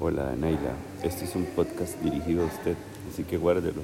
Hola Naila, este es un podcast dirigido a usted, así que guárdelo.